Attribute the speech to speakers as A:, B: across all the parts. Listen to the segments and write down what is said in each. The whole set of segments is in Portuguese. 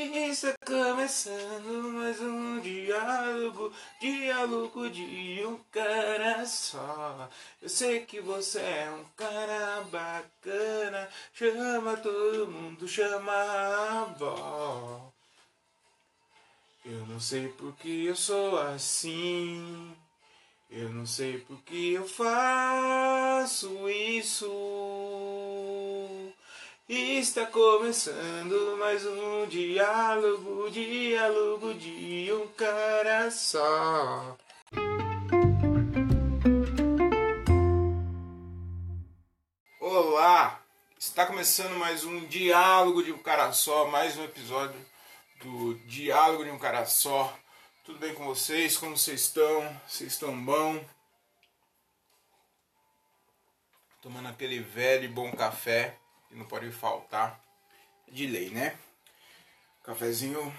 A: Está começando mais um diálogo, diálogo de um cara só. Eu sei que você é um cara bacana, chama todo mundo, chama a avó. Eu não sei porque eu sou assim. Eu não sei porque eu faço isso. Está começando mais um diálogo, diálogo de um cara só. Olá! Está começando mais um diálogo de um cara só, mais um episódio do Diálogo de um Cara Só. Tudo bem com vocês? Como vocês estão? Vocês estão bom? Tomando aquele velho e bom café não pode faltar. De lei, né? Cafezinho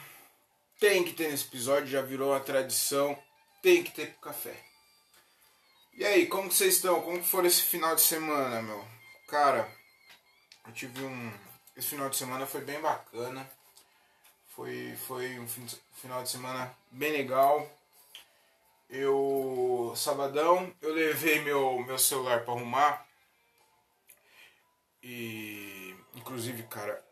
A: tem que ter nesse episódio, já virou uma tradição. Tem que ter café. E aí, como vocês estão? Como foi esse final de semana, meu? Cara, eu tive um. Esse final de semana foi bem bacana. Foi, foi um final de semana bem legal. Eu. Sabadão, eu levei meu, meu celular para arrumar. E. Inclusive, cara,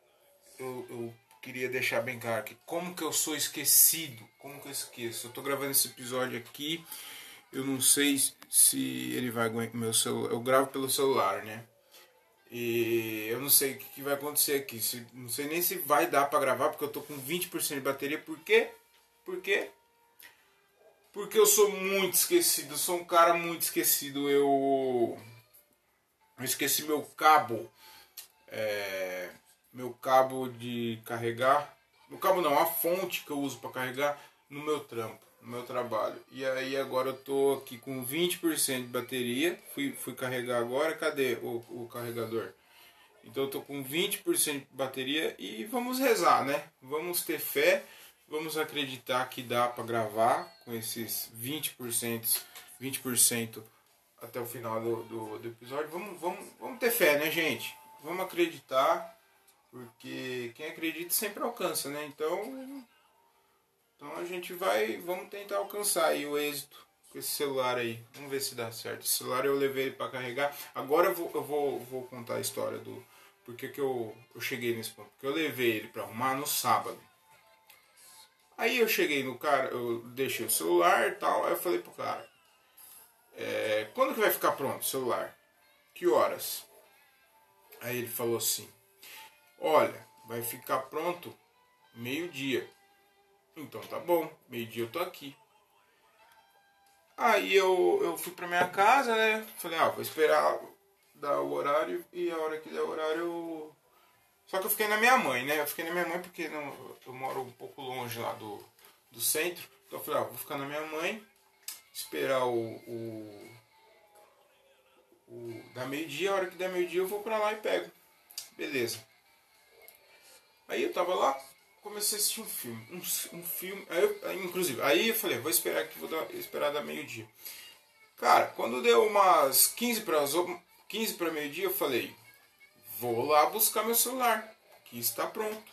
A: eu, eu queria deixar bem claro que como que eu sou esquecido. Como que eu esqueço? Eu tô gravando esse episódio aqui. Eu não sei se ele vai aguentar meu celular. Eu gravo pelo celular, né? E eu não sei o que vai acontecer aqui. Se, não sei nem se vai dar para gravar, porque eu tô com 20% de bateria. Por quê? Por quê? Porque eu sou muito esquecido. Eu sou um cara muito esquecido. Eu, eu esqueci meu cabo. É, meu cabo de carregar. No cabo não, a fonte que eu uso para carregar no meu trampo no meu trabalho. E aí agora eu tô aqui com 20% de bateria. Fui, fui carregar agora. Cadê o, o carregador? Então eu tô com 20% de bateria e vamos rezar, né? Vamos ter fé, vamos acreditar que dá para gravar com esses 20%, 20% até o final do, do, do, episódio. Vamos, vamos, vamos ter fé, né, gente? Vamos acreditar, porque quem acredita sempre alcança, né? Então então a gente vai, vamos tentar alcançar aí o êxito com esse celular aí. Vamos ver se dá certo. Esse celular eu levei ele para carregar. Agora eu vou, eu vou, vou contar a história do porque que eu, eu cheguei nesse ponto. Porque eu levei ele para arrumar no sábado. Aí eu cheguei no cara, eu deixei o celular e tal. Aí eu falei pro cara: é, quando que vai ficar pronto o celular? Que horas? Aí ele falou assim: Olha, vai ficar pronto meio-dia. Então tá bom, meio-dia eu tô aqui. Aí eu, eu fui pra minha casa, né? Falei, ah, vou esperar dar o horário e a hora que der o horário eu. Só que eu fiquei na minha mãe, né? Eu fiquei na minha mãe porque não, eu moro um pouco longe lá do, do centro. Então eu falei, ah, vou ficar na minha mãe, esperar o. o, o meio-dia, a hora que der meio-dia eu vou pra lá e pego. Beleza. Aí eu tava lá, comecei a assistir um filme. Um, um filme. Aí eu, inclusive, aí eu falei, vou esperar aqui, vou dar, esperar da meio-dia. Cara, quando deu umas 15 para 15 para meio-dia, eu falei, vou lá buscar meu celular, que está pronto.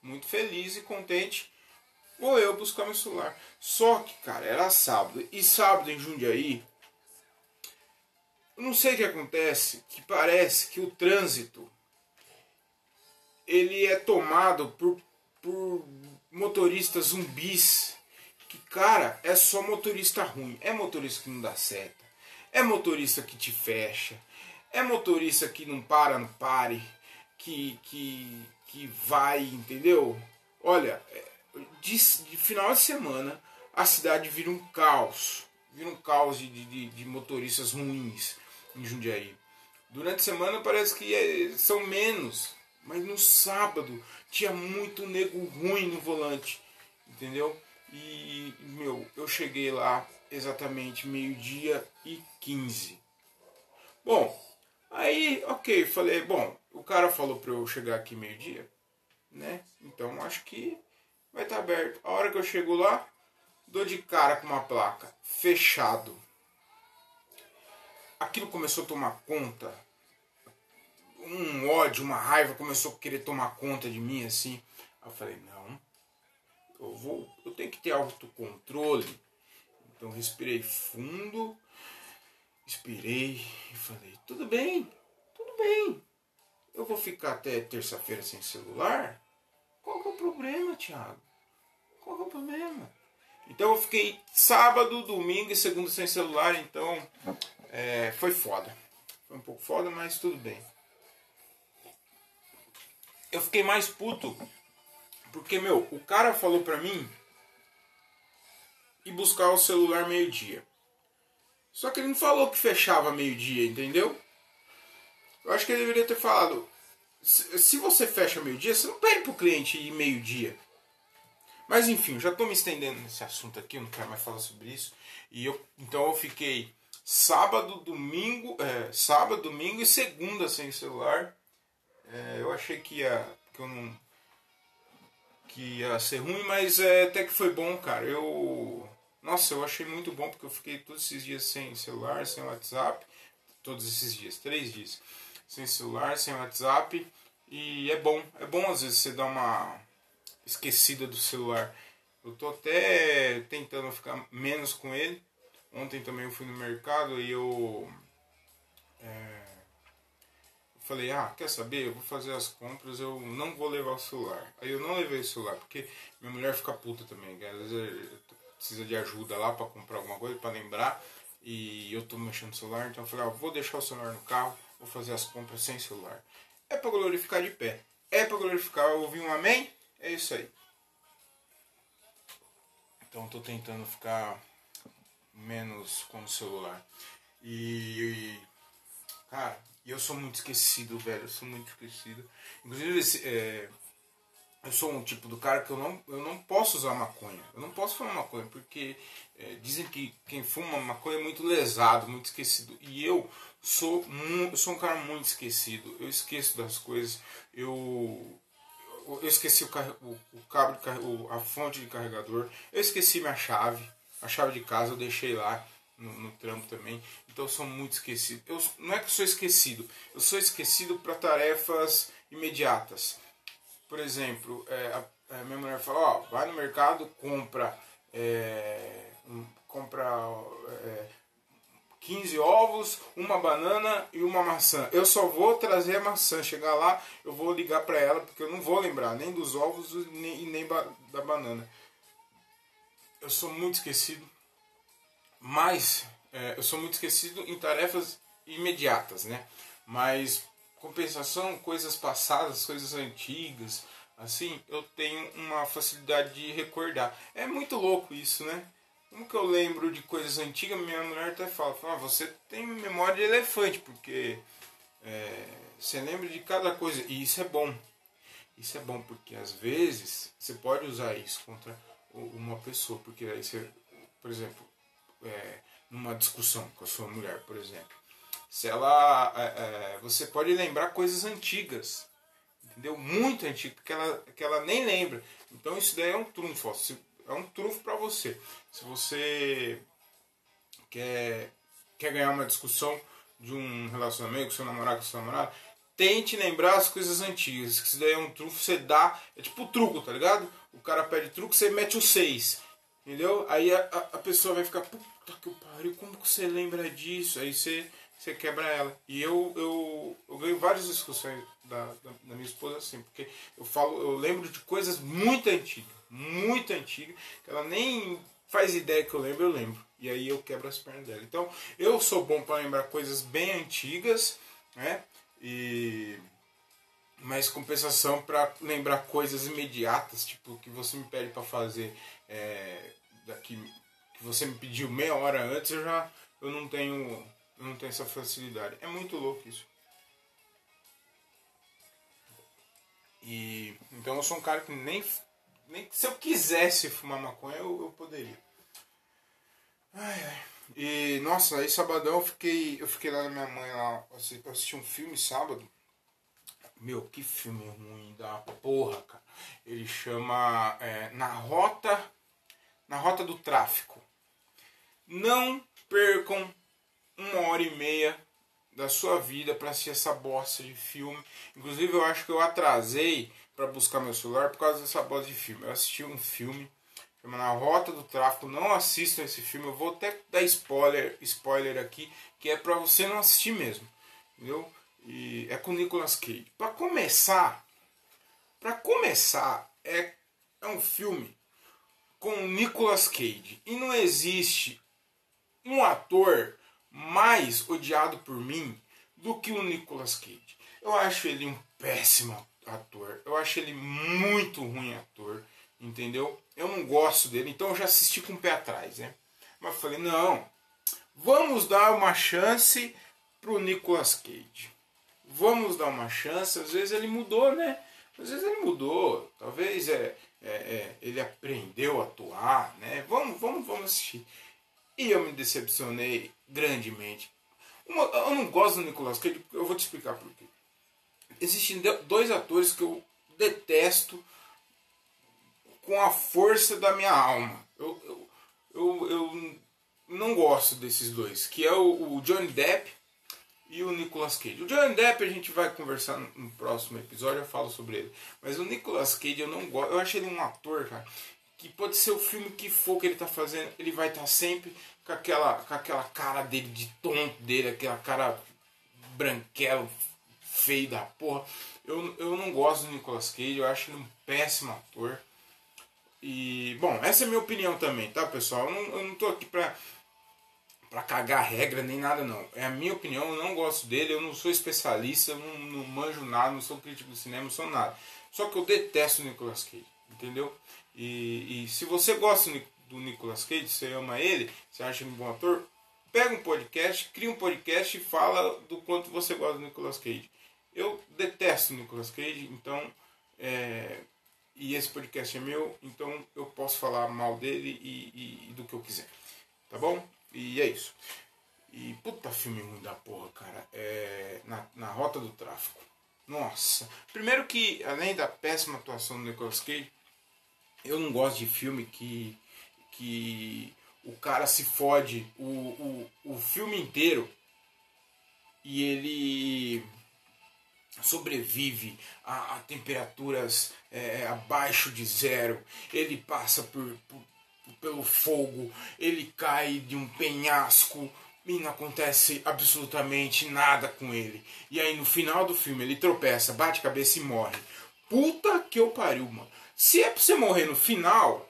A: Muito feliz e contente. Vou eu buscar meu celular. Só que, cara, era sábado. E sábado em Jundiaí, eu não sei o que acontece, que parece que o trânsito ele é tomado por por motoristas zumbis. Que, cara, é só motorista ruim. É motorista que não dá seta. É motorista que te fecha. É motorista que não para no pare. Que, que, que vai, entendeu? Olha, é, de, de final de semana a cidade vira um caos. Vira um caos de, de, de motoristas ruins em Jundiaí. Durante a semana parece que é, são menos. Mas no sábado tinha muito nego ruim no volante, entendeu? E, meu, eu cheguei lá exatamente meio-dia e 15. Bom, aí, ok, falei, bom, o cara falou pra eu chegar aqui meio-dia, né? Então acho que vai estar tá aberto. A hora que eu chego lá, dou de cara com uma placa, fechado. Aquilo começou a tomar conta um ódio, uma raiva começou a querer tomar conta de mim, assim. Eu falei, não, eu vou, eu tenho que ter autocontrole. Então respirei fundo, expirei e falei, tudo bem, tudo bem. Eu vou ficar até terça-feira sem celular? Qual é o problema, Thiago? Qual é o problema? Então eu fiquei sábado, domingo e segunda sem celular, então é, foi foda. Foi um pouco foda, mas tudo bem. Eu fiquei mais puto porque, meu, o cara falou pra mim ir buscar o celular meio-dia. Só que ele não falou que fechava meio-dia, entendeu? Eu acho que ele deveria ter falado: se você fecha meio-dia, você não pede pro cliente ir meio-dia. Mas enfim, já estou me estendendo nesse assunto aqui, eu não quero mais falar sobre isso. E eu, então eu fiquei sábado, domingo, é, sábado, domingo e segunda sem celular. É, eu achei que ia, que eu não, que ia ser ruim, mas é, até que foi bom, cara. Eu, nossa, eu achei muito bom porque eu fiquei todos esses dias sem celular, sem WhatsApp, todos esses dias, três dias, sem celular, sem WhatsApp. E é bom, é bom às vezes você dar uma esquecida do celular. Eu tô até tentando ficar menos com ele. Ontem também eu fui no mercado e eu é, falei, ah, quer saber? Eu vou fazer as compras, eu não vou levar o celular. Aí eu não levei o celular, porque minha mulher fica puta também. Às vezes precisa de ajuda lá para comprar alguma coisa, para lembrar. E eu tô mexendo no celular, então eu falei, ah, vou deixar o celular no carro, vou fazer as compras sem celular. É para glorificar de pé. É para glorificar, ouvir um amém? É isso aí. Então estou tentando ficar menos com o celular. E, cara, eu sou muito esquecido, velho. Eu sou muito esquecido. Inclusive, esse, é, eu sou um tipo do cara que eu não, eu não posso usar maconha. Eu não posso fumar maconha porque é, dizem que quem fuma maconha é muito lesado, muito esquecido. E eu sou, eu sou um cara muito esquecido. Eu esqueço das coisas. Eu eu esqueci o, o, o cabo, o, a fonte de carregador, eu esqueci minha chave, a chave de casa eu deixei lá no, no trampo também, então eu sou muito esquecido. Eu, não é que eu sou esquecido, eu sou esquecido para tarefas imediatas. Por exemplo, é, a, a, minha mulher fala, ó, vai no mercado, compra, é, um, compra é, 15 ovos, uma banana e uma maçã. Eu só vou trazer a maçã. Chegar lá, eu vou ligar para ela, porque eu não vou lembrar nem dos ovos nem, e nem da banana. Eu sou muito esquecido, mas é, eu sou muito esquecido em tarefas imediatas, né? Mas compensação, coisas passadas, coisas antigas, assim, eu tenho uma facilidade de recordar. É muito louco isso, né? Como que eu lembro de coisas antigas, minha mulher até fala, fala ah, você tem memória de elefante, porque é, você lembra de cada coisa. E isso é bom. Isso é bom, porque às vezes você pode usar isso contra uma pessoa, porque aí você, por exemplo, é, numa discussão com a sua mulher, por exemplo, se ela, é, é você pode lembrar coisas antigas, entendeu? Muito antigas, que ela, que ela nem lembra. Então isso daí é um trunfo. Se é um trunfo para você. Se você quer, quer ganhar uma discussão de um relacionamento com seu namorado, com seu namorado, tente lembrar as coisas antigas. Que isso daí é um trunfo, você dá. É tipo truco, tá ligado? O cara pede truco, você mete o 6. Entendeu? Aí a, a, pessoa vai ficar, puta que pariu, como que você lembra disso? Aí você, você quebra ela. E eu, eu, eu ganho várias discussões da, da, da minha esposa assim, porque eu falo, eu lembro de coisas muito antigas muito antiga, que ela nem faz ideia que eu lembro, eu lembro. E aí eu quebro as pernas dela. Então, eu sou bom para lembrar coisas bem antigas, né? E mas compensação para lembrar coisas imediatas, tipo que você me pede para fazer é, daqui que você me pediu meia hora antes, eu já eu não tenho eu não tenho essa facilidade. É muito louco isso. E então eu sou um cara que nem nem se eu quisesse fumar maconha, eu, eu poderia. Ai, ai. E, nossa, aí sabadão eu fiquei, eu fiquei lá na minha mãe lá, eu assisti um filme sábado. Meu, que filme ruim da porra, cara. Ele chama é, Na Rota Na Rota do Tráfico. Não percam uma hora e meia da sua vida para assistir essa bosta de filme. Inclusive eu acho que eu atrasei para buscar meu celular por causa dessa bosta de filme. Eu assisti um filme chama Na Rota do Tráfico. Não assistam esse filme. Eu vou até dar spoiler, spoiler aqui, que é para você não assistir mesmo. Entendeu? E é com Nicolas Cage. Para começar, para começar, é, é um filme com Nicolas Cage. E não existe um ator mais odiado por mim do que o Nicolas Cage. Eu acho ele um péssimo ator. Eu acho ele muito ruim ator, entendeu? Eu não gosto dele, então eu já assisti com o pé atrás, né? Mas falei, não, vamos dar uma chance pro Nicolas Cage. Vamos dar uma chance, às vezes ele mudou, né? Às vezes ele mudou, talvez é, é, é ele aprendeu a atuar, né? Vamos, vamos, vamos assistir. E eu me decepcionei grandemente. Uma, eu não gosto do Nicolas Cage, eu vou te explicar por quê. Existem dois atores que eu detesto com a força da minha alma. Eu, eu, eu, eu não gosto desses dois, que é o, o Johnny Depp e o Nicolas Cage. O Johnny Depp a gente vai conversar no próximo episódio, eu falo sobre ele. Mas o Nicolas Cage eu não gosto. Eu acho ele um ator, cara, que pode ser o filme que for que ele tá fazendo, ele vai estar tá sempre com aquela, com aquela cara dele de tonto dele, aquela cara branquelo, feio da porra. Eu, eu não gosto do Nicolas Cage, eu acho ele um péssimo ator. E, bom, essa é a minha opinião também, tá, pessoal? Eu não, eu não tô aqui pra para cagar regra nem nada não. É a minha opinião, eu não gosto dele, eu não sou especialista, eu não, não manjo nada, não sou crítico de cinema, não sou nada. Só que eu detesto o Nicolas Cage, entendeu? E, e se você gosta do Nicolas Cage, você ama ele, você acha ele um bom ator, pega um podcast, cria um podcast e fala do quanto você gosta do Nicolas Cage. Eu detesto Nicolas Cage, então é, e esse podcast é meu, então eu posso falar mal dele e, e, e do que eu quiser. Tá bom? E é isso. E puta filme ruim da porra, cara. É, na, na Rota do Tráfico. Nossa. Primeiro que, além da péssima atuação do Nicolas Cage, eu não gosto de filme que, que o cara se fode o, o, o filme inteiro e ele sobrevive a, a temperaturas é, abaixo de zero. Ele passa por, por pelo fogo, ele cai de um penhasco e não acontece absolutamente nada com ele. E aí no final do filme ele tropeça, bate cabeça e morre. Puta que eu pariu, mano. Se é pra você morrer no final,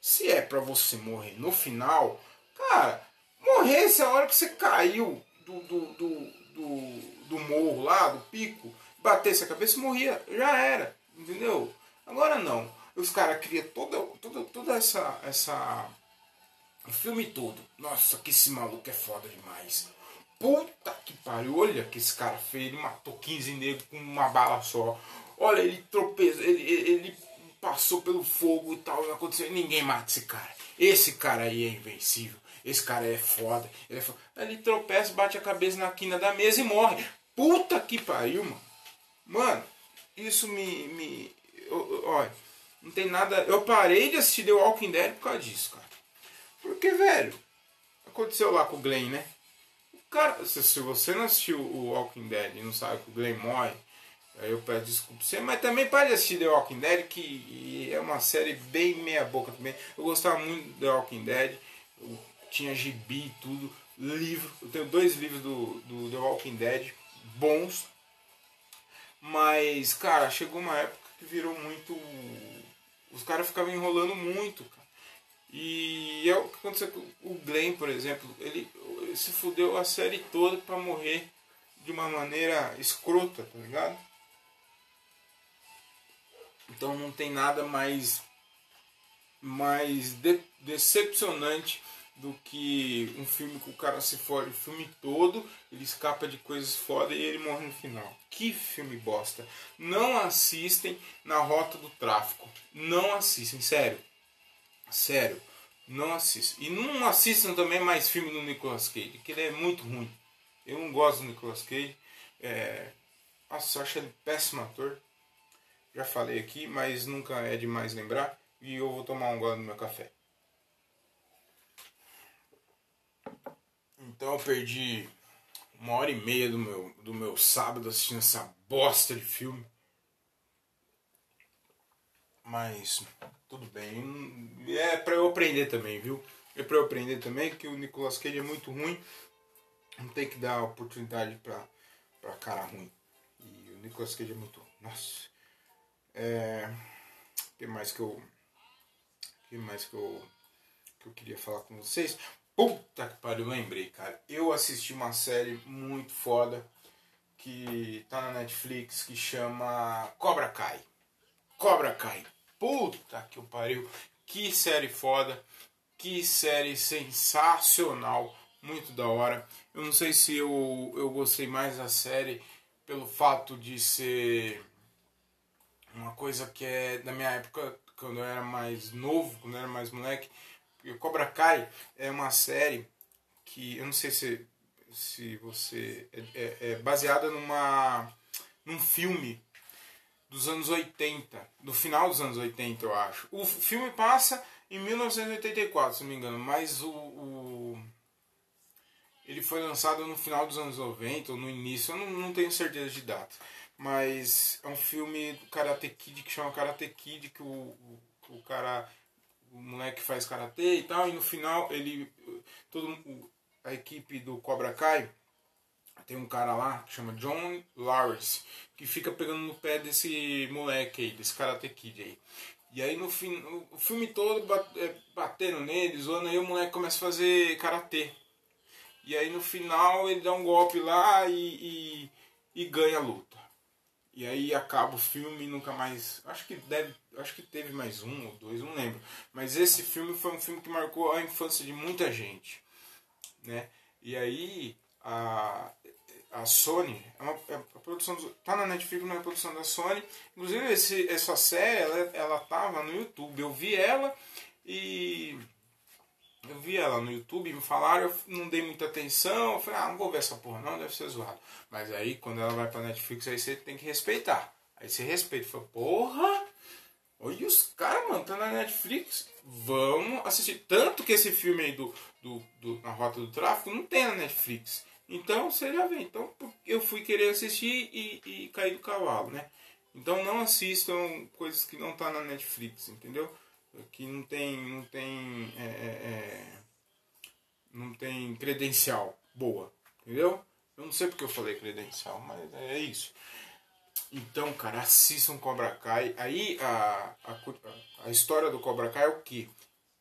A: se é pra você morrer no final, cara, morresse a hora que você caiu do, do, do, do, do morro lá, do pico, batesse a cabeça e morria, já era, entendeu? Agora não. Os caras criam toda, toda, toda essa, essa. O filme todo. Nossa, que esse maluco é foda demais. Puta que pariu. Olha que esse cara fez. Ele matou 15 negros com uma bala só. Olha, ele tropeçou. Ele, ele passou pelo fogo e tal. Não aconteceu. Ninguém mata esse cara. Esse cara aí é invencível. Esse cara é foda. Ele, é foda. ele tropeça, bate a cabeça na quina da mesa e morre. Puta que pariu, mano. Mano, isso me. me olha não tem nada. Eu parei de assistir The Walking Dead por causa disso, cara. Porque, velho, aconteceu lá com o Glenn, né? O cara, se, se você não assistiu o Walking Dead e não sabe que o Glenn morre, aí eu peço desculpa você, mas também pode assistir The Walking Dead, que é uma série bem meia-boca também. Eu gostava muito do The Walking Dead, tinha gibi e tudo, livro. Eu tenho dois livros do, do The Walking Dead bons, mas, cara, chegou uma época que virou muito os caras ficavam enrolando muito, cara. E é o que aconteceu com o Glenn, por exemplo. Ele, se fudeu a série toda para morrer de uma maneira escrota, tá ligado? Então não tem nada mais mais de, decepcionante do que um filme que o cara se fode o filme todo, ele escapa de coisas foda e ele morre no final. Que filme bosta. Não assistem na rota do tráfico. Não assistem, sério. Sério. Não assistam. E não assistam também mais filme do Nicolas Cage, que ele é muito ruim. Eu não gosto do Nicolas Cage. É... Nossa, eu acho ele péssimo ator. Já falei aqui, mas nunca é demais lembrar. E eu vou tomar um gole no meu café. Então eu perdi uma hora e meia do meu, do meu sábado assistindo essa bosta de filme. Mas tudo bem. É pra eu aprender também, viu? É pra eu aprender também que o Nicolas Cage é muito ruim. Não tem que dar oportunidade pra, pra cara ruim. E o Nicolas Cage é muito. Nossa. É. O que mais que eu. O que mais que eu. Que eu queria falar com vocês? Puta que pariu, lembrei, cara. Eu assisti uma série muito foda que tá na Netflix que chama Cobra Kai. Cobra Kai. Puta que pariu. Que série foda. Que série sensacional. Muito da hora. Eu não sei se eu, eu gostei mais da série pelo fato de ser uma coisa que é da minha época, quando eu era mais novo, quando eu era mais moleque. Cobra Kai é uma série que eu não sei se, se você. É, é, é baseada numa, num filme dos anos 80, do final dos anos 80, eu acho. O filme passa em 1984, se não me engano, mas o, o, ele foi lançado no final dos anos 90 ou no início, eu não, não tenho certeza de data. Mas é um filme do Karate Kid que chama Karate Kid, que o, o, o cara, o moleque faz karatê e tal, e no final ele, todo a equipe do Cobra Kai tem um cara lá que chama John Lawrence, que fica pegando no pé desse moleque aí, desse Karate Kid aí. E aí no fim, o filme todo é, batendo nele, zoando, aí o moleque começa a fazer karatê. E aí no final ele dá um golpe lá e, e, e ganha a luta. E aí acaba o filme e nunca mais. Acho que deve. Acho que teve mais um ou dois, não lembro. Mas esse filme foi um filme que marcou a infância de muita gente. Né? E aí a, a Sony, é uma, é a produção do, tá na Netflix, não é produção da Sony. Inclusive esse, essa série, ela, ela tava no YouTube. Eu vi ela e eu vi ela no YouTube, me falaram, eu não dei muita atenção, eu falei, ah, não vou ver essa porra não, deve ser zoado. Mas aí quando ela vai pra Netflix, aí você tem que respeitar. Aí você respeita, fala, porra, olha os caras, mano, tá na Netflix, vamos assistir. Tanto que esse filme aí do, do, do Na Rota do Tráfico não tem na Netflix. Então você já vê. Então eu fui querer assistir e, e cair do cavalo, né? Então não assistam coisas que não tá na Netflix, entendeu? Que não tem, não tem, é, é, é, não tem credencial boa, entendeu? Eu não sei porque eu falei credencial, mas é isso. Então, cara, assistam Cobra Kai. Aí a, a, a história do Cobra Kai é o que?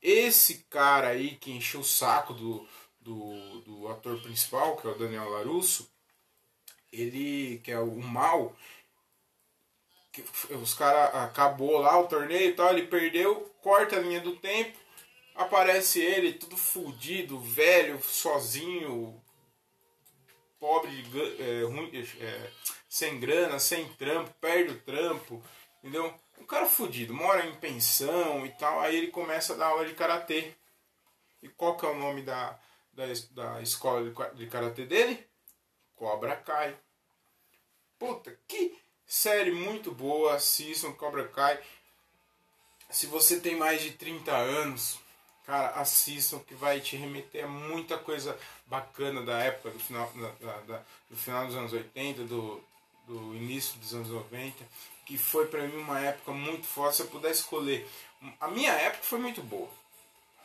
A: Esse cara aí que encheu o saco do, do, do ator principal, que é o Daniel Larusso, ele, que é o mal, os caras acabou lá o torneio e tal, ele perdeu, corta a linha do tempo, aparece ele tudo fudido, velho, sozinho, pobre, é, ruim, é, sem grana, sem trampo, perde o trampo, entendeu? Um cara fudido, mora em pensão e tal, aí ele começa a dar aula de karatê. E qual que é o nome da, da, da escola de, de karatê dele? Cobra Kai. Puta, que série muito boa, assistam Cobra Kai. Se você tem mais de 30 anos, cara, assistam que vai te remeter a muita coisa bacana da época, do final, da, da, do final dos anos 80, do, do início dos anos 90, que foi para mim uma época muito forte. Se eu pudesse escolher, a minha época foi muito boa.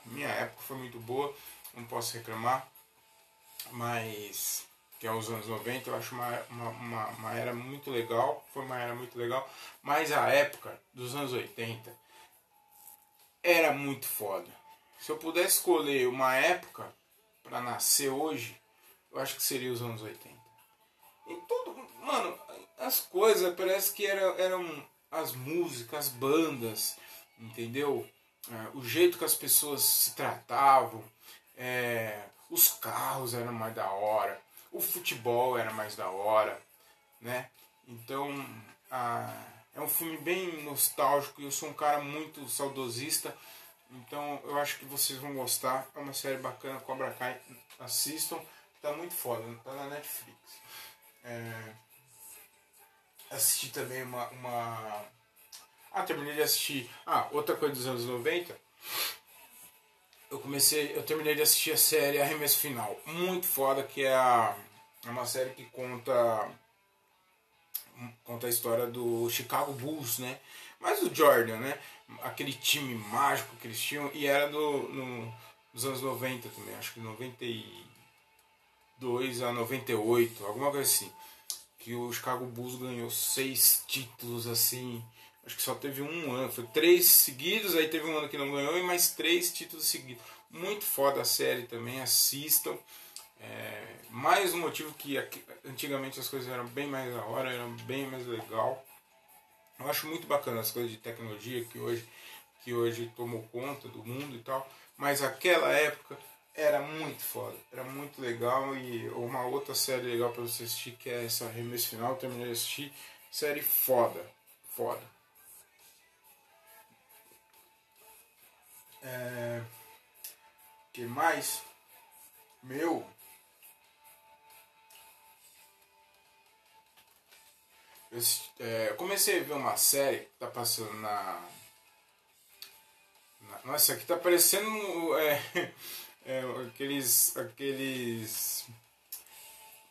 A: A minha época foi muito boa não posso reclamar, mas que é os anos 90, eu acho uma, uma, uma, uma, era muito legal, foi uma era muito legal, mas a época dos anos 80 era muito foda. Se eu pudesse escolher uma época para nascer hoje, eu acho que seria os anos 80. Em tudo, mano, as coisas parece que eram, eram as músicas, as bandas, entendeu? É, o jeito que as pessoas se tratavam, é, os carros eram mais da hora, o futebol era mais da hora, né? Então a, é um filme bem nostálgico e eu sou um cara muito saudosista, então eu acho que vocês vão gostar. É uma série bacana, Cobra Kai, assistam, tá muito foda, tá na Netflix. É, assisti também uma, uma. Ah, terminei de assistir. Ah, outra coisa dos anos 90 eu comecei, eu terminei de assistir a série Arremesso Final, muito foda, que é, a, é uma série que conta conta a história do Chicago Bulls, né? Mas o Jordan, né? Aquele time mágico que eles tinham, e era do, no, nos anos 90 também, acho que 92 a 98, alguma coisa assim. Que o Chicago Bulls ganhou seis títulos assim. Acho que só teve um ano, foi três seguidos, aí teve um ano que não ganhou e mais três títulos seguidos. Muito foda a série também, assistam. É, mais um motivo que antigamente as coisas eram bem mais da hora, eram bem mais legal. Eu acho muito bacana as coisas de tecnologia que hoje, que hoje tomou conta do mundo e tal. Mas aquela época era muito foda, era muito legal e uma outra série legal para você assistir que é essa Remesso Final, terminei de assistir, série foda, foda. É, que mais? Meu, Eu, é, comecei a ver uma série que tá passando na. na nossa, aqui tá parecendo é, é, aqueles. aqueles.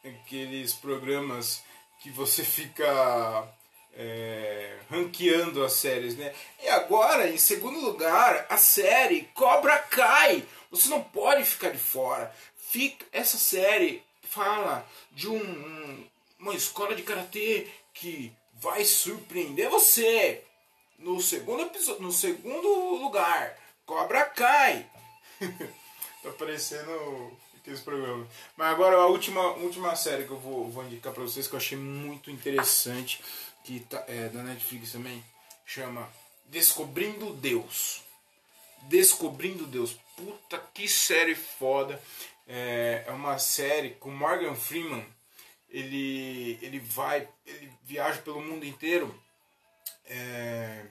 A: aqueles programas que você fica é, ranqueando as séries, né? E agora, em segundo lugar, a série Cobra Kai. Você não pode ficar de fora. Fica, essa série fala de um, uma escola de karatê que vai surpreender você. No segundo episódio, no segundo lugar, Cobra Kai. tá parecendo aqueles programas. Mas agora a última, última série que eu vou, vou indicar para vocês que eu achei muito interessante, que tá, é da Netflix também, chama Descobrindo Deus. Descobrindo Deus. Puta que série foda. É, é uma série com Morgan Freeman ele, ele vai, ele viaja pelo mundo inteiro é,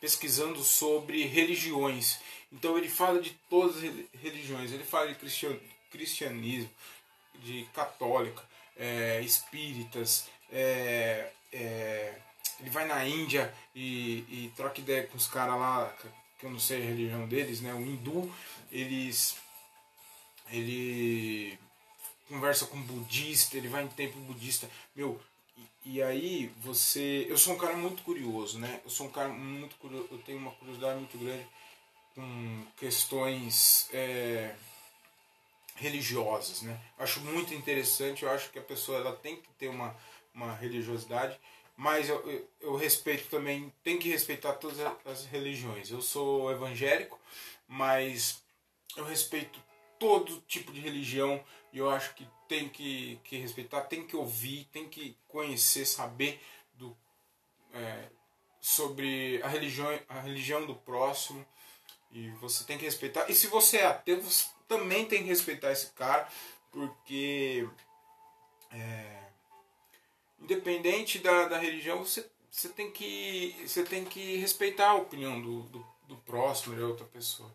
A: pesquisando sobre religiões. Então ele fala de todas as religiões, ele fala de cristian, cristianismo, de católica, é, espíritas, é, é, ele vai na Índia e, e troca ideia com os caras lá, que eu não sei a religião deles, né? O hindu, eles. Ele conversa com budista, ele vai em templo budista. Meu, e, e, aí você. Eu sou um cara muito curioso, né? Eu sou um cara muito curioso, eu tenho uma curiosidade muito grande com questões é, religiosas, né? Acho muito interessante, eu acho que a pessoa ela tem que ter uma, uma religiosidade, mas eu, eu, eu respeito também, tem que respeitar todas as religiões. Eu sou evangélico, mas eu respeito todo tipo de religião e eu acho que tem que, que respeitar, tem que ouvir, tem que conhecer, saber do, é, sobre a religião, a religião do próximo e você tem que respeitar. E se você é ateu, você também tem que respeitar esse cara, porque é, independente da, da religião, você, você, tem que, você tem que respeitar a opinião do, do, do próximo, de outra pessoa.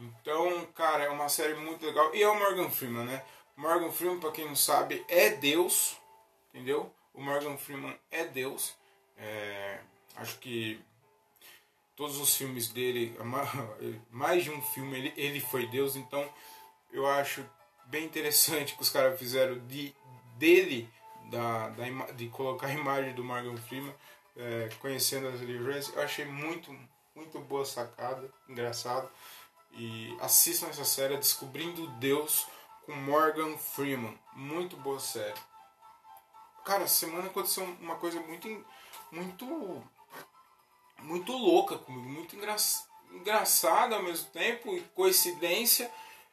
A: Então, cara, é uma série muito legal. E é o Morgan Freeman, né? Morgan Freeman, para quem não sabe, é Deus, entendeu? O Morgan Freeman é Deus. É, acho que todos os filmes dele, mais de um filme, ele, ele foi Deus. Então, eu acho bem interessante que os caras fizeram de, dele, da, da, de colocar a imagem do Morgan Freeman, é, conhecendo as religiões. Eu achei muito, muito boa sacada, engraçado. E assistam essa série Descobrindo Deus com Morgan Freeman. Muito boa série. Cara, semana aconteceu uma coisa muito muito muito louca comigo, muito engra... engraçada ao mesmo tempo e coincidência,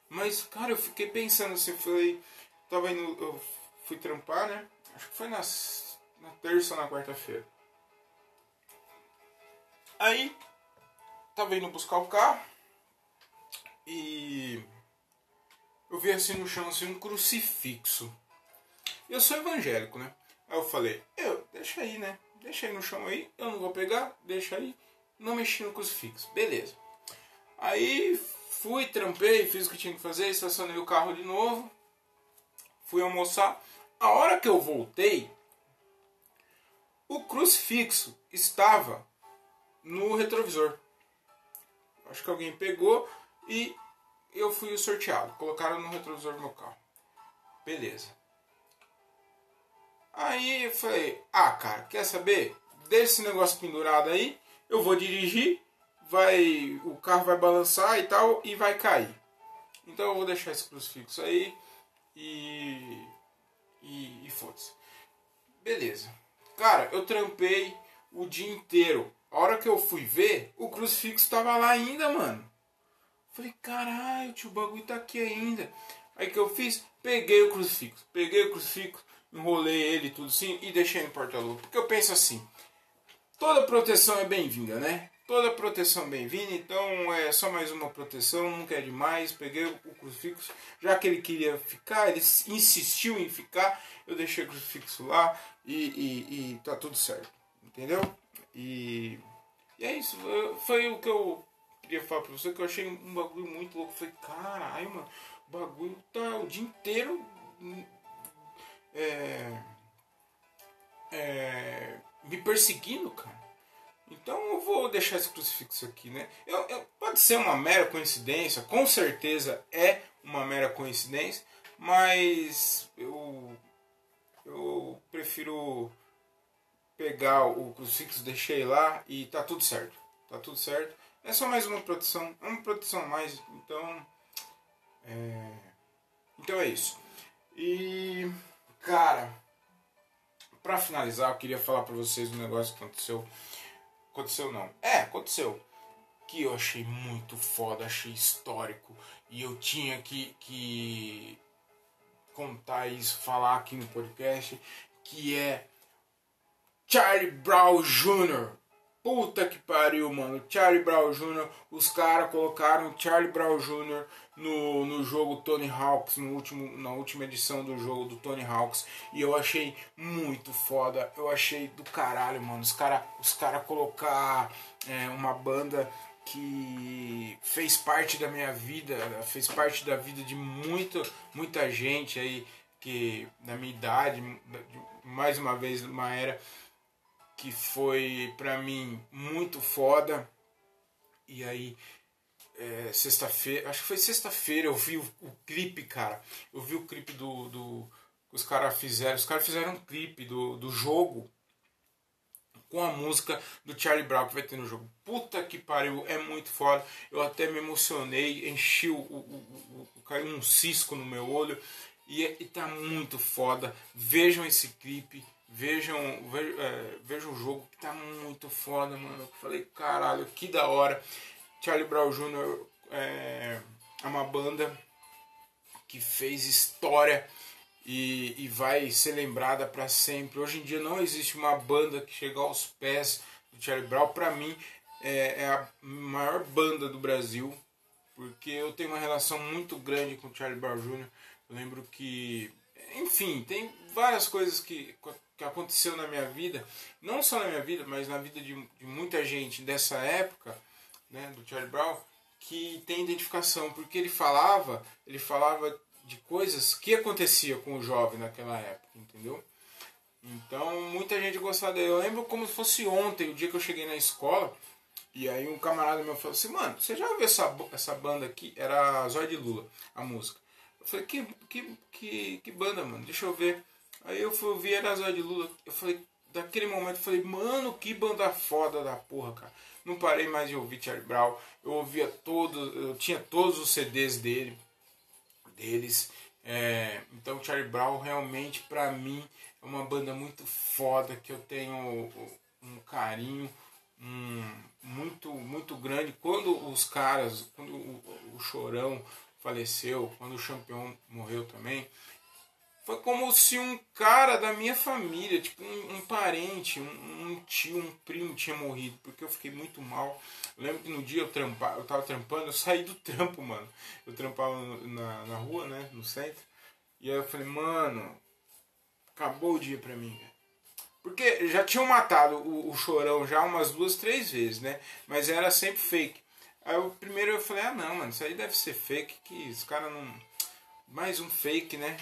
A: mas cara, eu fiquei pensando assim, falei, tava indo, eu fui trampar, né? Acho que foi na, na terça ou na quarta-feira. Aí tava indo buscar o carro e eu vi assim no chão assim um crucifixo. Eu sou evangélico, né? Aí eu falei, eu, deixa aí, né? Deixa aí no chão aí, eu não vou pegar, deixa aí. Não mexi no crucifixo, beleza. Aí fui, trampei, fiz o que tinha que fazer, estacionei o carro de novo, fui almoçar. A hora que eu voltei, o crucifixo estava no retrovisor. Acho que alguém pegou, e eu fui sorteado. Colocaram no retrovisor do meu carro. Beleza. Aí eu falei, ah cara, quer saber? Deixa esse negócio pendurado aí. eu vou dirigir, vai o carro vai balançar e tal e vai cair. Então eu vou deixar esse crucifixo aí e e, e foda-se. Beleza. Cara, eu trampei o dia inteiro. A hora que eu fui ver, o crucifixo tava lá ainda, mano. Falei, caralho, tio, o bagulho tá aqui ainda. Aí que eu fiz? Peguei o crucifixo. Peguei o crucifixo, enrolei ele tudo assim e deixei no porta-luva. Porque eu penso assim, toda proteção é bem-vinda, né? Toda proteção bem-vinda, então é só mais uma proteção, nunca é demais. Peguei o crucifixo, já que ele queria ficar, ele insistiu em ficar, eu deixei o crucifixo lá e, e, e tá tudo certo, entendeu? E, e é isso, foi o que eu queria falar pra você, que eu achei um bagulho muito louco. Falei, caralho, mano, o bagulho tá o dia inteiro. É, é, me perseguindo, cara. Então eu vou deixar esse crucifixo aqui, né? Eu, eu, pode ser uma mera coincidência, com certeza é uma mera coincidência, mas eu, eu prefiro pegar o crucifixo, deixei lá e tá tudo certo. Tá tudo certo. É só mais uma proteção, é uma proteção a mais, então. É, então é isso. E, cara, para finalizar, eu queria falar para vocês um negócio que aconteceu Aconteceu não. É, aconteceu. Que eu achei muito foda, achei histórico. E eu tinha que, que contar isso, falar aqui no podcast. Que é Charlie Brown Jr. Puta que pariu, mano. Charlie Brown Jr. Os caras colocaram Charlie Brown Jr. No, no jogo Tony Hawks, no último, na última edição do jogo do Tony Hawks. E eu achei muito foda. Eu achei do caralho, mano. Os caras os cara colocar é, uma banda que fez parte da minha vida, fez parte da vida de muita, muita gente aí que da minha idade, mais uma vez uma era que foi para mim muito foda. E aí, é, sexta-feira, acho que foi sexta-feira, eu vi o, o, clipe, cara. Eu vi o clipe do. do os caras fizeram. Os caras fizeram um clipe do, do jogo com a música do Charlie Brown que vai ter no jogo. Puta que pariu, é muito foda. Eu até me emocionei, enchi o, o, o, caiu um cisco no meu olho e, e tá muito foda. Vejam esse clipe. Vejam, é, vejam o jogo que tá muito foda, mano. Eu falei, caralho, que da hora. Charlie Brown Jr. É, é uma banda que fez história e, e vai ser lembrada para sempre. Hoje em dia não existe uma banda que chega aos pés do Charlie Brown. Para mim é, é, a maior banda do Brasil, porque eu tenho uma relação muito grande com o Charlie Brown Jr. Eu lembro que, enfim, tem várias coisas que que aconteceu na minha vida, não só na minha vida, mas na vida de, de muita gente dessa época, né, do Charlie Brown, que tem identificação, porque ele falava, ele falava de coisas que acontecia com o jovem naquela época, entendeu? Então muita gente gostava dele. Eu lembro como se fosse ontem, o dia que eu cheguei na escola, e aí um camarada meu falou assim, mano, você já viu essa, essa banda aqui? Era Zóio de Lula, a música. Eu falei, que, que, que, que banda, mano? Deixa eu ver. Aí eu fui ouvir Era de Lula. Eu falei, daquele momento, eu falei, mano, que banda foda da porra, cara. Não parei mais de ouvir Charlie Brown. Eu ouvia todos, eu tinha todos os CDs dele, deles. É, então Charlie Brown realmente para mim é uma banda muito foda que eu tenho um carinho um, muito muito grande quando os caras quando o, o Chorão faleceu quando o Champion morreu também foi como se um cara da minha família, tipo um, um parente, um, um, tio, um primo tinha morrido, porque eu fiquei muito mal. Eu lembro que no dia eu, trampa, eu tava trampando, eu saí do trampo, mano. Eu trampava na, na rua, né, no centro. E aí eu falei, mano, acabou o dia pra mim, velho. Porque já tinham matado o, o chorão já umas duas, três vezes, né? Mas era sempre fake. Aí eu, primeiro eu falei, ah não, mano, isso aí deve ser fake, que os caras não. Mais um fake, né?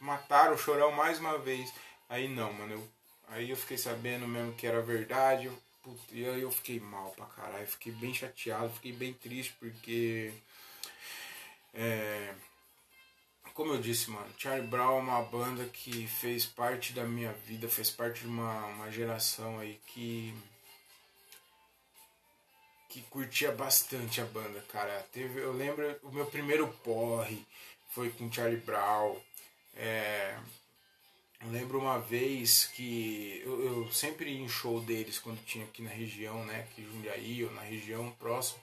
A: Mataram o Chorão mais uma vez. Aí não, mano. Eu, aí eu fiquei sabendo mesmo que era verdade. Putz, e aí eu fiquei mal pra caralho. Fiquei bem chateado, fiquei bem triste porque. É, como eu disse, mano, Charlie Brown é uma banda que fez parte da minha vida, fez parte de uma, uma geração aí que. que curtia bastante a banda, cara. Teve, eu lembro o meu primeiro porre foi com Charlie Brown. É, eu lembro uma vez que eu, eu, sempre ia em show deles quando tinha aqui na região, né? Aqui Jundiaí ou na região próximo.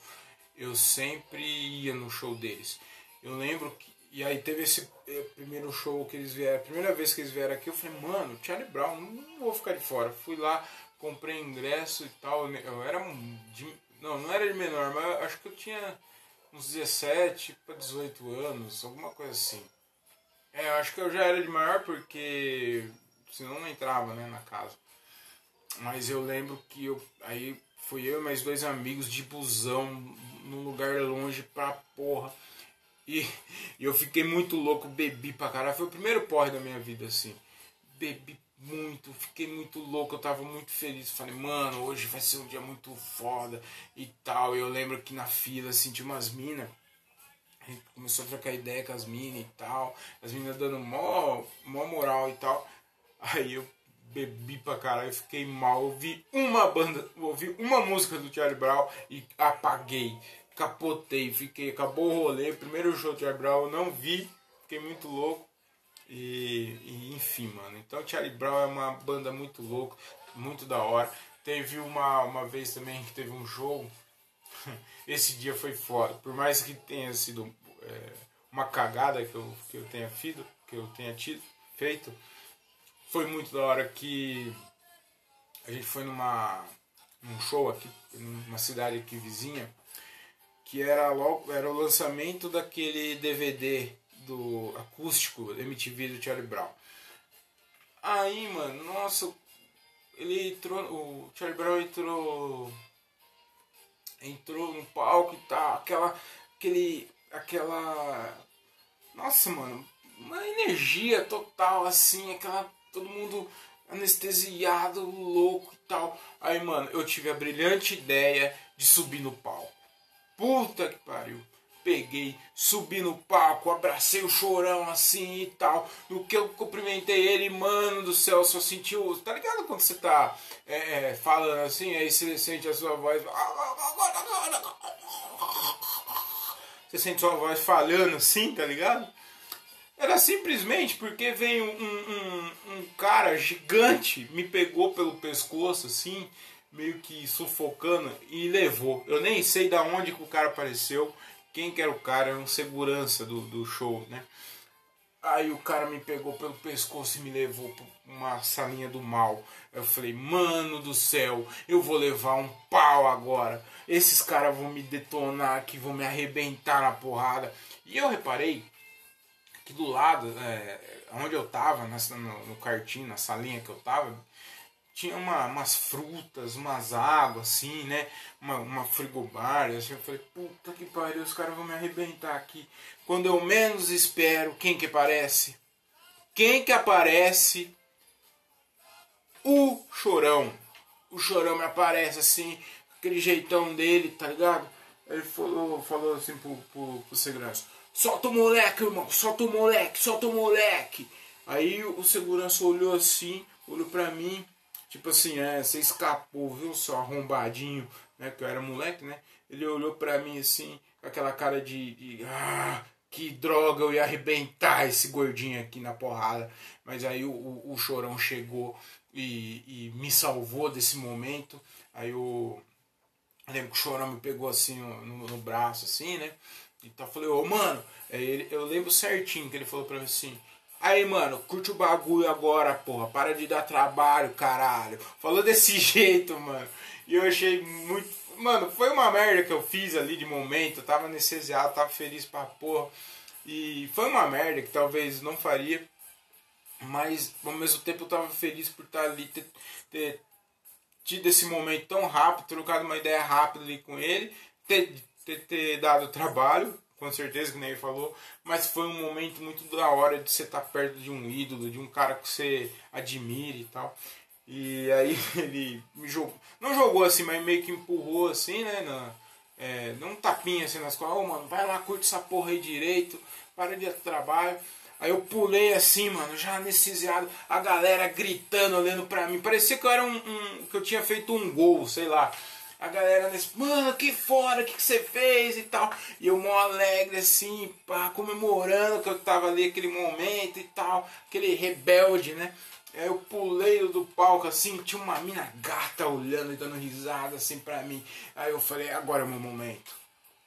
A: Eu sempre ia no show deles. Eu lembro que. E aí teve esse eh, primeiro show que eles vieram. A primeira vez que eles vieram aqui, eu falei, mano, Charlie Brown, não vou ficar de fora. Fui lá, comprei ingresso e tal. Eu era. De, não, não era de menor, mas acho que eu tinha uns 17 para 18 anos, alguma coisa assim. É, eu acho que eu já era de maior porque senão não entrava né, na casa. Mas eu lembro que eu aí fui eu e mais dois amigos de busão num lugar longe pra porra. E, e eu fiquei muito louco, bebi pra caralho. Foi o primeiro porre da minha vida, assim. Bebi muito, fiquei muito louco, eu tava muito feliz. Falei, mano, hoje vai ser um dia muito foda e tal. E eu lembro que na fila, assim, tinha umas minas. A gente começou a trocar ideia com as minas e tal. As minas dando mó, mó moral e tal. Aí eu bebi pra caralho, fiquei mal. Ouvi uma banda, ouvi uma música do Charlie Brown e apaguei. Capotei, fiquei, acabou o rolê. Primeiro show do Charlie Brown, eu não vi, fiquei muito louco. E, e, enfim, mano. Então Charlie Brown é uma banda muito louca, muito da hora. Teve uma, uma vez também que teve um show. Esse dia foi foda. Por mais que tenha sido é, uma cagada que eu, que eu tenha feito, que eu tenha tido, feito, foi muito da hora que a gente foi numa num show aqui, numa cidade aqui vizinha, que era logo era o lançamento daquele DVD do acústico MTV do Charlie Brown. Aí, mano, nossa, ele entrou, o Charlie Brown entrou entrou no palco e tal, aquela aquele aquela nossa, mano, uma energia total assim, aquela todo mundo anestesiado, louco e tal. Aí, mano, eu tive a brilhante ideia de subir no palco. Puta que pariu peguei, subi no palco, abracei o chorão assim e tal. No que eu cumprimentei ele, mano do céu, só sentiu. Tá ligado quando você tá é, é, falando assim, aí você sente a sua voz. Você sente sua voz falhando assim, tá ligado? Era simplesmente porque veio um, um, um cara gigante, me pegou pelo pescoço assim, meio que sufocando e levou. Eu nem sei da onde que o cara apareceu quem que era o cara, era um segurança do, do show, né? Aí o cara me pegou pelo pescoço e me levou pra uma salinha do mal. Eu falei, mano do céu, eu vou levar um pau agora. Esses caras vão me detonar aqui, vão me arrebentar na porrada. E eu reparei que do lado, é, onde eu tava, no, no cartinho, na salinha que eu tava, tinha uma, umas frutas, umas águas, assim, né? Uma, uma frigobar. Assim, eu falei, puta que pariu, os caras vão me arrebentar aqui. Quando eu menos espero, quem que aparece? Quem que aparece? O chorão. O chorão me aparece assim, aquele jeitão dele, tá ligado? Ele falou, falou assim pro, pro, pro segurança: Solta o moleque, irmão, solta o moleque, solta o moleque. Aí o segurança olhou assim, olhou pra mim. Tipo assim, é, você escapou, viu, seu arrombadinho, né? Que eu era moleque, né? Ele olhou pra mim assim, com aquela cara de, de ah, que droga, eu ia arrebentar esse gordinho aqui na porrada. Mas aí o, o, o chorão chegou e, e, me salvou desse momento. Aí o. Eu lembro que o chorão me pegou assim no, no, braço, assim, né? E tá, falei, ô mano, ele, eu lembro certinho que ele falou pra mim assim. Aí, mano, curte o bagulho agora, porra. Para de dar trabalho, caralho. Falou desse jeito, mano. E eu achei muito. Mano, foi uma merda que eu fiz ali de momento. Eu tava anestesiado, tava feliz pra porra. E foi uma merda que talvez não faria. Mas ao mesmo tempo eu tava feliz por estar ali, ter, ter tido esse momento tão rápido, trocado uma ideia rápida ali com ele, ter, ter, ter dado trabalho com certeza, que nem ele falou, mas foi um momento muito da hora de você estar tá perto de um ídolo, de um cara que você admire e tal. E aí ele me jogou, não jogou assim, mas meio que empurrou assim, né? Na, é, deu um tapinha assim nas costas, ô oh, mano, vai lá, curte essa porra aí direito, para de trabalho. Aí eu pulei assim, mano, já anestesiado, a galera gritando, olhando pra mim. Parecia que eu era um, um, que eu tinha feito um gol, sei lá. A galera nesse, mano, que fora, o que, que você fez e tal. E eu mó alegre assim, pá, comemorando que eu tava ali aquele momento e tal, aquele rebelde, né? Aí eu pulei do palco assim, tinha uma mina gata olhando e dando risada assim pra mim. Aí eu falei, agora é o meu momento.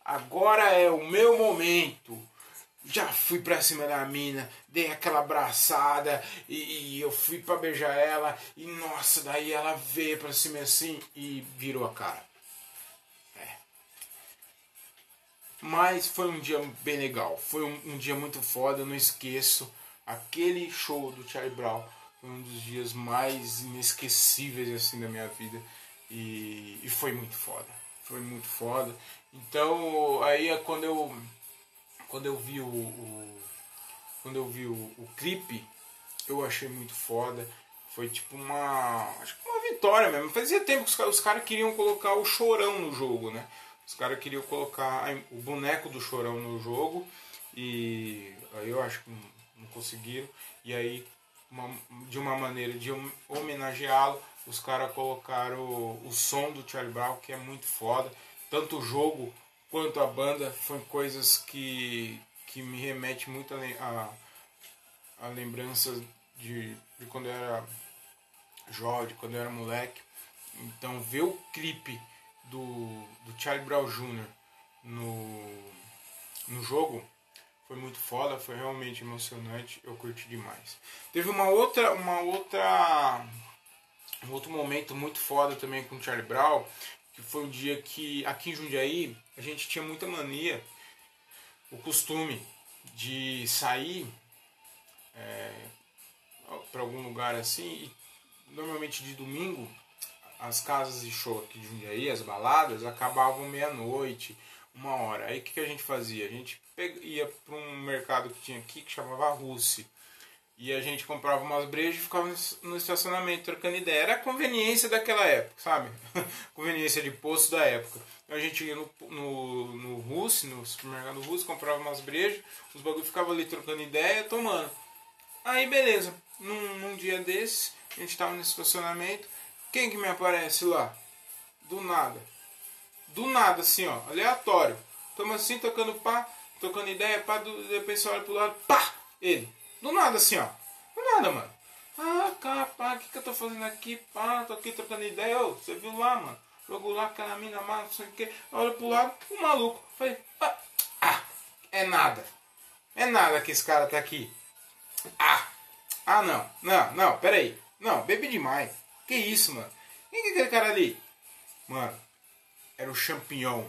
A: Agora é o meu momento já fui pra cima da mina, dei aquela abraçada e, e, eu fui pra beijar ela e nossa, daí ela veio pra cima assim e virou a cara. É. Mas foi um dia bem legal, foi um, um dia muito foda, eu não esqueço. Aquele show do Charlie Brown foi um dos dias mais inesquecíveis assim da minha vida e, e foi muito foda. Foi muito foda. Então aí é quando eu quando eu vi o, o quando eu vi o, o clipe, eu achei muito foda. Foi tipo uma. Acho que uma vitória mesmo. Fazia tempo que os, os caras queriam colocar o chorão no jogo, né? Os caras queriam colocar o boneco do chorão no jogo. E aí eu acho que não, conseguiram. E aí, uma, de uma maneira de homenageá-lo, os caras colocaram o, o som do Charlie Brown, que é muito foda. Tanto o jogo quanto à banda, foi coisas que, que me remete muito a, a, a lembranças de, de quando eu era jovem, quando eu era moleque. Então ver o clipe do, do Charlie Brown Jr. no, no jogo foi muito foda, foi realmente emocionante, eu curti demais. Teve uma outra, uma outra, um outro momento muito foda também com o Charlie Brown, que foi um dia que aqui em Jundiaí a gente tinha muita mania, o costume de sair é, para algum lugar assim, e normalmente de domingo as casas de show aqui de Jundiaí, as baladas, acabavam meia-noite, uma hora. Aí o que, que a gente fazia? A gente ia para um mercado que tinha aqui que chamava Russi e a gente comprava umas brejas e ficava no estacionamento trocando ideia. Era a conveniência daquela época, sabe? conveniência de posto da época. Então a gente ia no, no, no Russo, no supermercado Russo, comprava umas brejas, os bagulhos ficavam ali trocando ideia, tomando. Aí beleza, num, num dia desses, a gente tava no estacionamento, quem que me aparece lá? Do nada. Do nada, assim, ó, aleatório. Tamo assim, tocando pá, tocando ideia, pá, do, de repente você olha pro lado, pá! Ele. Do nada assim, ó. Do nada, mano. Ah, cara, pá, o que, que eu tô fazendo aqui? Pá, tô aqui trocando ideia. Ô, você viu lá, mano? Jogo lá, aquela mina massa, não sei o que. Olha pro lado, o maluco. Falei, ah, ah, é nada. É nada que esse cara tá aqui. Ah, ah, não, não, não, pera aí. Não, bebi demais. Que isso, mano? Quem que é aquele cara ali? Mano, era o champignon.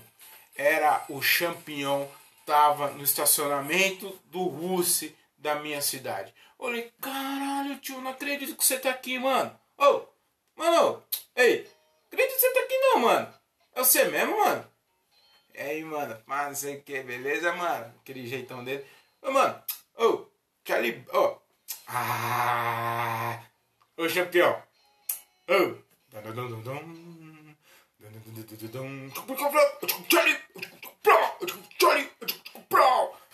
A: Era o champignon. Tava no estacionamento do Russi da minha cidade. Olhei, caralho, tio, não acredito que você tá aqui, mano. Ô, oh, mano, ei, acredito que você tá aqui não, mano. É você mesmo, mano? E aí, mano, mas não sei o que, beleza, mano? Aquele jeitão dele. Ô, mano, ô, oh, Charlie, ô, oh. ah, ô, campeão. Ô, oh.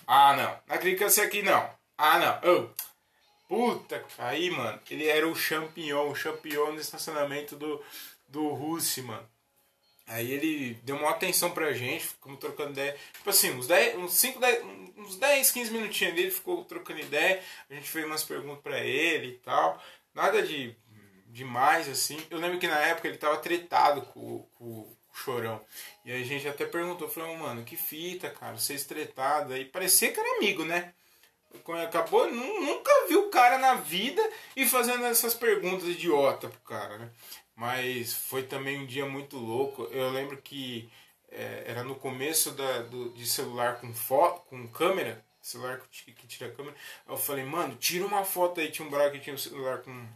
A: Ah, não. Não acredito que você aqui, não. Ah, não. Oh. Puta, aí, mano, ele era o champignon, o champignon no estacionamento do, do Russi, mano. Aí ele deu uma atenção pra gente, ficamos trocando ideia. Tipo assim, uns 10, uns 5, 10, uns 10 15 minutinhos dele, ficou trocando ideia. A gente fez umas perguntas pra ele e tal. Nada de demais, assim. Eu lembro que na época ele tava tretado com, com, Chorão. E aí a gente até perguntou, falou, mano, que fita, cara, vocês tretados. Aí parecia que era amigo, né? Acabou, nunca viu o cara na vida e fazendo essas perguntas idiota pro cara, né? Mas foi também um dia muito louco. Eu lembro que é, era no começo da, do, de celular com foto, com câmera, celular que, que tira a câmera. Eu falei, mano, tira uma foto aí. Tinha um brother que tinha um celular com.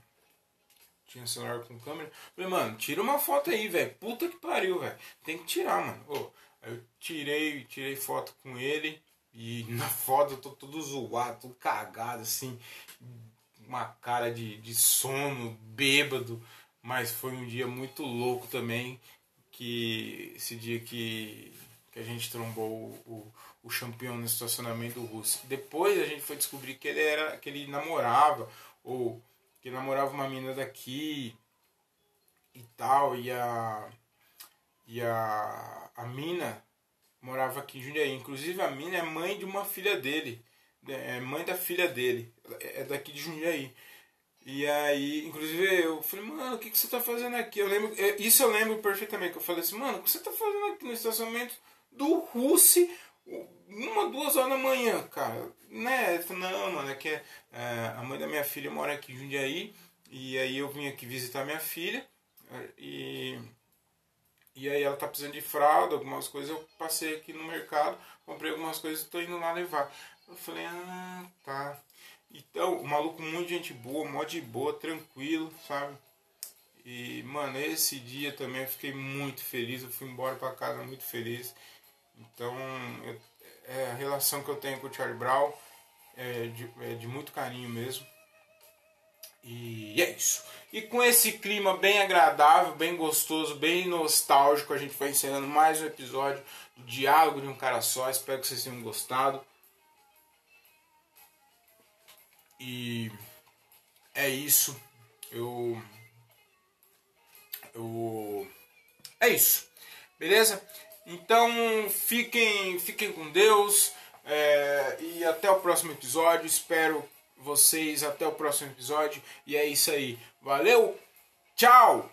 A: Tinha um celular com câmera. Eu falei, mano, tira uma foto aí, velho. Puta que pariu, velho. Tem que tirar, mano. Oh, eu tirei, tirei foto com ele. E na foto eu tô todo zoado, todo cagado, assim, uma cara de, de sono, bêbado, mas foi um dia muito louco também, que esse dia que, que a gente trombou o, o, o campeão no estacionamento russo. Depois a gente foi descobrir que ele era que ele namorava, ou que namorava uma menina daqui e tal, e a E a, a Mina morava aqui em Jundiaí. Inclusive a Mina é mãe de uma filha dele. É mãe da filha dele. É daqui de Jundiaí. E aí, inclusive, eu falei, mano, o que, que você tá fazendo aqui? Eu lembro, é, isso eu lembro perfeitamente, que eu falei assim, mano, o que você tá fazendo aqui no estacionamento do Russi uma, duas horas da manhã, cara? Né? Falei, não, mano, é que é, a mãe da minha filha mora aqui em Jundiaí, e aí eu vim aqui visitar minha filha, e, e aí ela tá precisando de fralda, algumas coisas, eu passei aqui no mercado, comprei algumas coisas e tô indo lá levar. Eu falei, ah, tá. Então, o maluco muito gente boa, mó de boa, tranquilo, sabe? E, mano, esse dia também eu fiquei muito feliz, eu fui embora pra casa muito feliz. Então, eu, é, a relação que eu tenho com o Charlie Brown é de, é de muito carinho mesmo. E é isso. E com esse clima bem agradável, bem gostoso, bem nostálgico, a gente vai encerrando mais um episódio do Diálogo de um Cara Só. Espero que vocês tenham gostado. E é isso. Eu. Eu. É isso. Beleza? Então fiquem, fiquem com Deus. É, e até o próximo episódio. Espero vocês até o próximo episódio. E é isso aí. Valeu! Tchau!